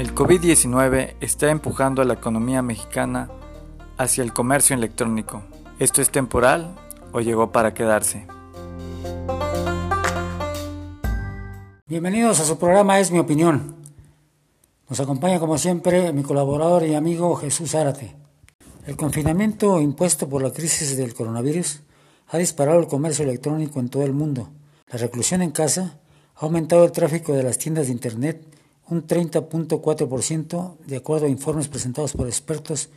El COVID-19 está empujando a la economía mexicana hacia el comercio electrónico. ¿Esto es temporal o llegó para quedarse? Bienvenidos a su programa Es mi opinión. Nos acompaña como siempre mi colaborador y amigo Jesús Árate. El confinamiento impuesto por la crisis del coronavirus ha disparado el comercio electrónico en todo el mundo. La reclusión en casa ha aumentado el tráfico de las tiendas de Internet un 30.4% de acuerdo a informes presentados por expertos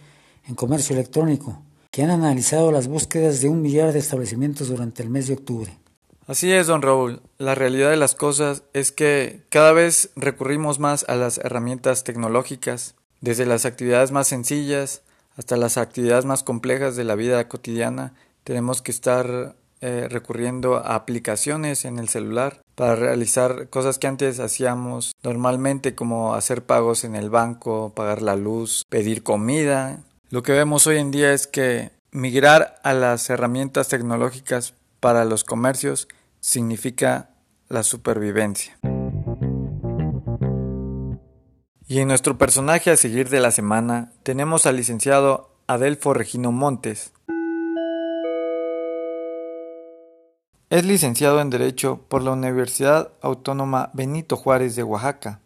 en comercio electrónico, que han analizado las búsquedas de un millar de establecimientos durante el mes de octubre. Así es, don Raúl. La realidad de las cosas es que cada vez recurrimos más a las herramientas tecnológicas, desde las actividades más sencillas hasta las actividades más complejas de la vida cotidiana. Tenemos que estar eh, recurriendo a aplicaciones en el celular para realizar cosas que antes hacíamos normalmente como hacer pagos en el banco, pagar la luz, pedir comida. Lo que vemos hoy en día es que migrar a las herramientas tecnológicas para los comercios significa la supervivencia. Y en nuestro personaje a seguir de la semana tenemos al licenciado Adelfo Regino Montes, Es licenciado en Derecho por la Universidad Autónoma Benito Juárez de Oaxaca.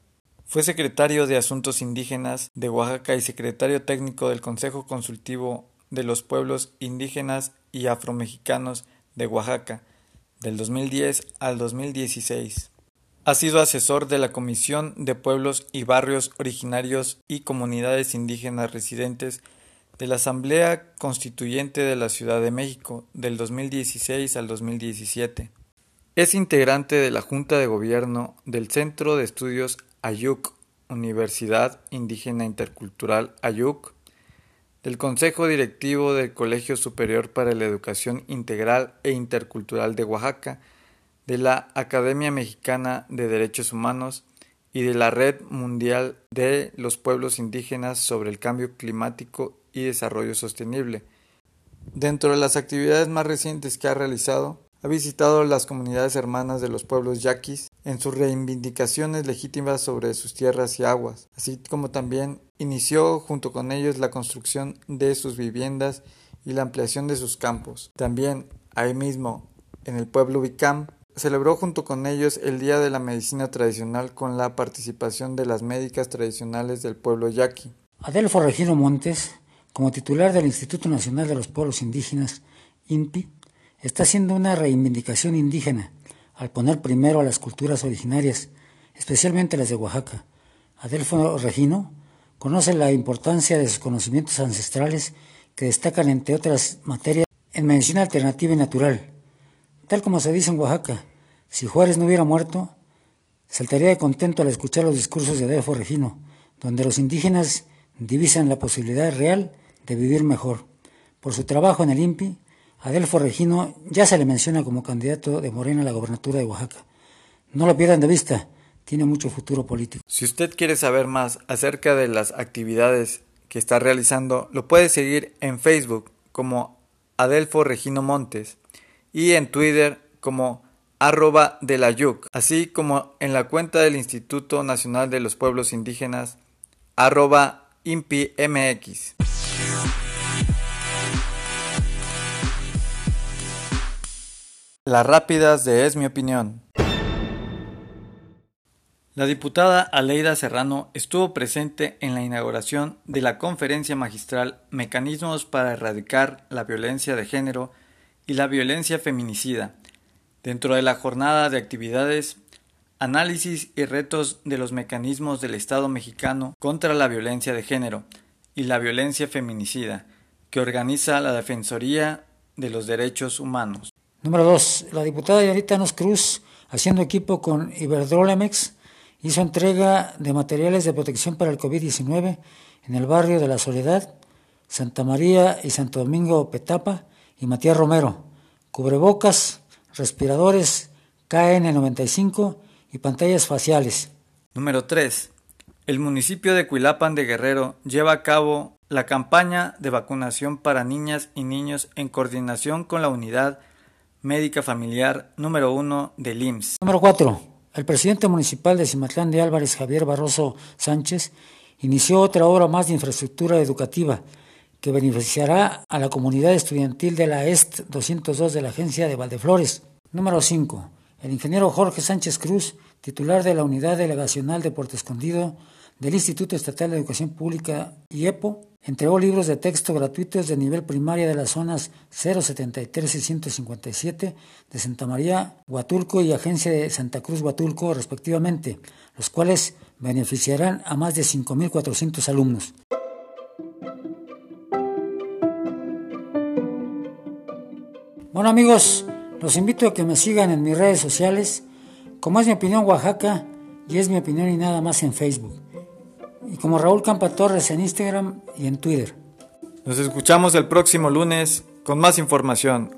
Fue secretario de Asuntos Indígenas de Oaxaca y secretario técnico del Consejo Consultivo de los Pueblos Indígenas y Afromexicanos de Oaxaca del 2010 al 2016. Ha sido asesor de la Comisión de Pueblos y Barrios Originarios y Comunidades Indígenas Residentes de la Asamblea Constituyente de la Ciudad de México del 2016 al 2017. Es integrante de la Junta de Gobierno del Centro de Estudios Ayuc, Universidad Indígena Intercultural Ayuc, del Consejo Directivo del Colegio Superior para la Educación Integral e Intercultural de Oaxaca, de la Academia Mexicana de Derechos Humanos y de la Red Mundial de los Pueblos Indígenas sobre el Cambio Climático y Desarrollo Sostenible. Dentro de las actividades más recientes que ha realizado, ha visitado las comunidades hermanas de los pueblos yaquis en sus reivindicaciones legítimas sobre sus tierras y aguas, así como también inició junto con ellos la construcción de sus viviendas y la ampliación de sus campos. También, ahí mismo, en el pueblo Vicam, celebró junto con ellos el Día de la Medicina Tradicional con la participación de las médicas tradicionales del pueblo yaqui. Adelfo Regino Montes como titular del Instituto Nacional de los Pueblos Indígenas, INPI, está haciendo una reivindicación indígena al poner primero a las culturas originarias, especialmente las de Oaxaca. Adelfo Regino conoce la importancia de sus conocimientos ancestrales que destacan, entre otras materias, en medicina alternativa y natural. Tal como se dice en Oaxaca, si Juárez no hubiera muerto, saltaría de contento al escuchar los discursos de Adelfo Regino, donde los indígenas divisan la posibilidad real de vivir mejor. Por su trabajo en el INPI, Adelfo Regino ya se le menciona como candidato de Morena a la gobernatura de Oaxaca. No lo pierdan de vista, tiene mucho futuro político. Si usted quiere saber más acerca de las actividades que está realizando, lo puede seguir en Facebook como Adelfo Regino Montes y en Twitter como arroba de la YUC, así como en la cuenta del Instituto Nacional de los Pueblos Indígenas arroba. Las rápidas de Es mi opinión. La diputada Aleida Serrano estuvo presente en la inauguración de la conferencia magistral Mecanismos para erradicar la violencia de género y la violencia feminicida. Dentro de la jornada de actividades, análisis y retos de los mecanismos del Estado mexicano contra la violencia de género y la violencia feminicida, que organiza la Defensoría de los Derechos Humanos. Número dos, la diputada Yaritanos Cruz, haciendo equipo con Iberdrolemex, hizo entrega de materiales de protección para el COVID-19 en el barrio de La Soledad, Santa María y Santo Domingo Petapa y Matías Romero, cubrebocas, respiradores KN95 y pantallas faciales. Número 3. El municipio de Cuilapan de Guerrero lleva a cabo la campaña de vacunación para niñas y niños en coordinación con la unidad médica familiar número 1 del IMSS. Número 4. El presidente municipal de Cimatlán de Álvarez, Javier Barroso Sánchez, inició otra obra más de infraestructura educativa que beneficiará a la comunidad estudiantil de la EST 202 de la Agencia de Valdeflores. Número 5. El ingeniero Jorge Sánchez Cruz, titular de la Unidad Delegacional de Puerto Escondido del Instituto Estatal de Educación Pública IEPO, entregó libros de texto gratuitos de nivel primaria de las zonas 073 y 157 de Santa María Huatulco y Agencia de Santa Cruz Huatulco, respectivamente, los cuales beneficiarán a más de 5.400 alumnos. Bueno amigos, los invito a que me sigan en mis redes sociales, como es mi opinión Oaxaca y es mi opinión y nada más en Facebook, y como Raúl Campa Torres en Instagram y en Twitter. Nos escuchamos el próximo lunes con más información.